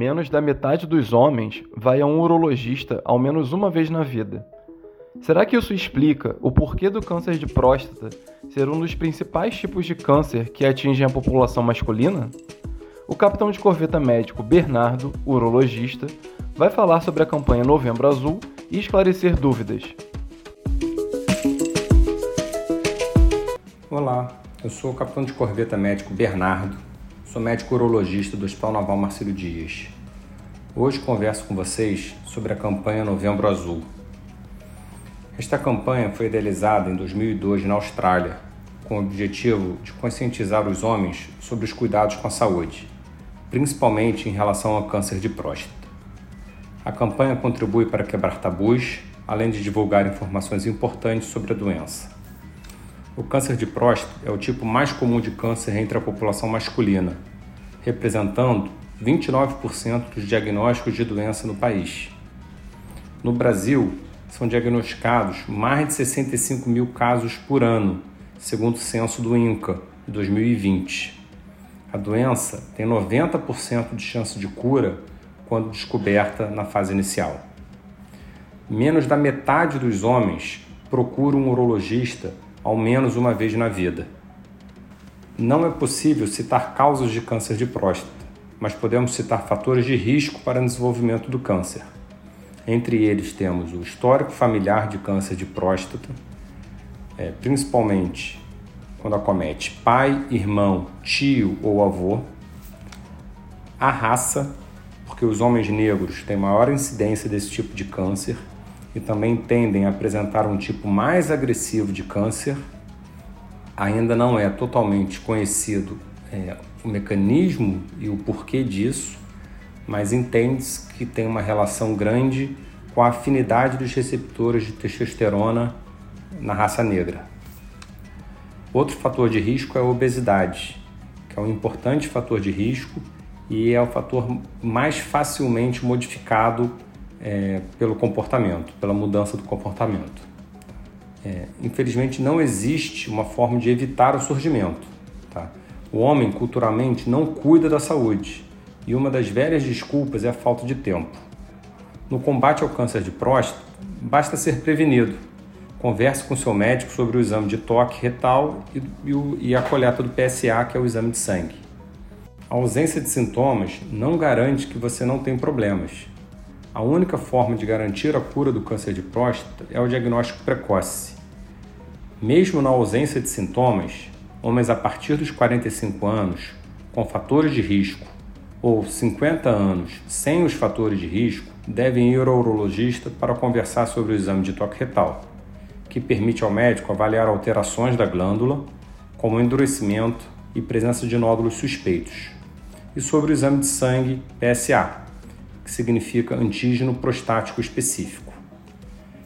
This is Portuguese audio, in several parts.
Menos da metade dos homens vai a um urologista ao menos uma vez na vida. Será que isso explica o porquê do câncer de próstata ser um dos principais tipos de câncer que atingem a população masculina? O capitão de corveta médico Bernardo, urologista, vai falar sobre a campanha Novembro Azul e esclarecer dúvidas. Olá, eu sou o capitão de corveta médico Bernardo, sou médico urologista do Hospital Naval Marcelo Dias. Hoje converso com vocês sobre a campanha Novembro Azul. Esta campanha foi idealizada em 2002 na Austrália, com o objetivo de conscientizar os homens sobre os cuidados com a saúde, principalmente em relação ao câncer de próstata. A campanha contribui para quebrar tabus, além de divulgar informações importantes sobre a doença. O câncer de próstata é o tipo mais comum de câncer entre a população masculina, representando 29% dos diagnósticos de doença no país. No Brasil, são diagnosticados mais de 65 mil casos por ano, segundo o censo do INCA, de 2020. A doença tem 90% de chance de cura quando descoberta na fase inicial. Menos da metade dos homens procura um urologista ao menos uma vez na vida. Não é possível citar causas de câncer de próstata, mas podemos citar fatores de risco para o desenvolvimento do câncer. Entre eles temos o histórico familiar de câncer de próstata, é, principalmente quando acomete pai, irmão, tio ou avô, a raça, porque os homens negros têm maior incidência desse tipo de câncer, e também tendem a apresentar um tipo mais agressivo de câncer. Ainda não é totalmente conhecido é, o mecanismo e o porquê disso, mas entende-se que tem uma relação grande com a afinidade dos receptores de testosterona na raça negra. Outro fator de risco é a obesidade, que é um importante fator de risco e é o fator mais facilmente modificado é, pelo comportamento, pela mudança do comportamento. É, infelizmente, não existe uma forma de evitar o surgimento. Tá? O homem, culturalmente, não cuida da saúde e uma das velhas desculpas é a falta de tempo. No combate ao câncer de próstata, basta ser prevenido. Converse com seu médico sobre o exame de toque retal e, e, e a coleta do PSA, que é o exame de sangue. A ausência de sintomas não garante que você não tem problemas. A única forma de garantir a cura do câncer de próstata é o diagnóstico precoce. Mesmo na ausência de sintomas, homens a partir dos 45 anos, com fatores de risco, ou 50 anos sem os fatores de risco, devem ir ao urologista para conversar sobre o exame de toque retal, que permite ao médico avaliar alterações da glândula, como endurecimento e presença de nódulos suspeitos, e sobre o exame de sangue PSA, que significa antígeno prostático específico.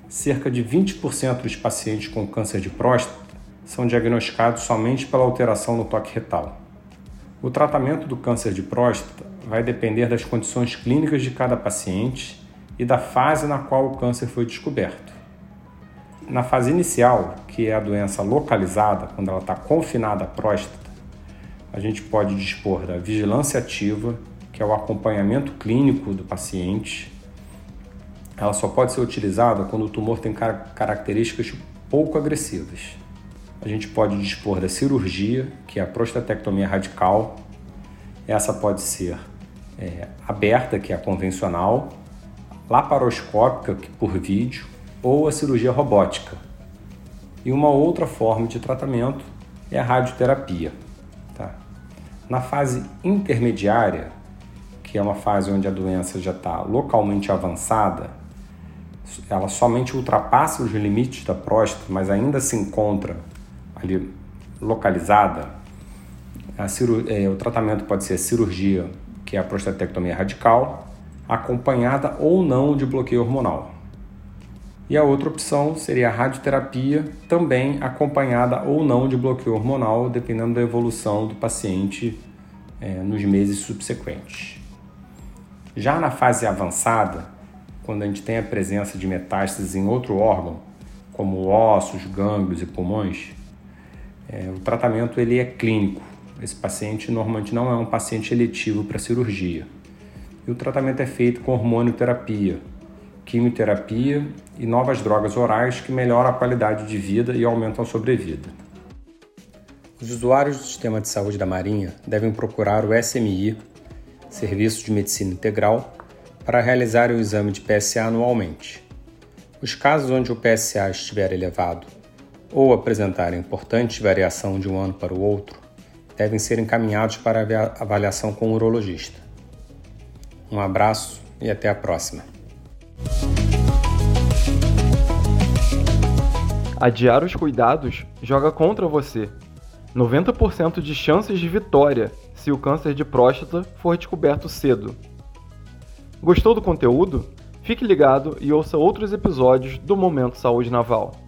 Cerca de 20% dos pacientes com câncer de próstata são diagnosticados somente pela alteração no toque retal. O tratamento do câncer de próstata vai depender das condições clínicas de cada paciente e da fase na qual o câncer foi descoberto. Na fase inicial, que é a doença localizada, quando ela está confinada à próstata, a gente pode dispor da vigilância ativa que é o acompanhamento clínico do paciente. Ela só pode ser utilizada quando o tumor tem car características pouco agressivas. A gente pode dispor da cirurgia, que é a prostatectomia radical. Essa pode ser é, aberta, que é a convencional, laparoscópica, que por vídeo, ou a cirurgia robótica. E uma outra forma de tratamento é a radioterapia. Tá? Na fase intermediária, que é uma fase onde a doença já está localmente avançada, ela somente ultrapassa os limites da próstata, mas ainda se encontra ali localizada, é, o tratamento pode ser cirurgia, que é a prostatectomia radical, acompanhada ou não de bloqueio hormonal. E a outra opção seria a radioterapia, também acompanhada ou não de bloqueio hormonal, dependendo da evolução do paciente é, nos meses subsequentes. Já na fase avançada, quando a gente tem a presença de metástases em outro órgão, como ossos, gânglios e pulmões, é, o tratamento ele é clínico. Esse paciente normalmente não é um paciente eletivo para cirurgia. e o tratamento é feito com hormonioterapia, quimioterapia e novas drogas orais que melhoram a qualidade de vida e aumentam a sobrevida. Os usuários do sistema de saúde da Marinha devem procurar o SMI, Serviço de Medicina Integral, para realizar o exame de PSA anualmente. Os casos onde o PSA estiver elevado ou apresentar importante variação de um ano para o outro devem ser encaminhados para avaliação com o urologista. Um abraço e até a próxima. Adiar os cuidados joga contra você. 90% de chances de vitória se o câncer de próstata for descoberto cedo. Gostou do conteúdo? Fique ligado e ouça outros episódios do Momento Saúde Naval.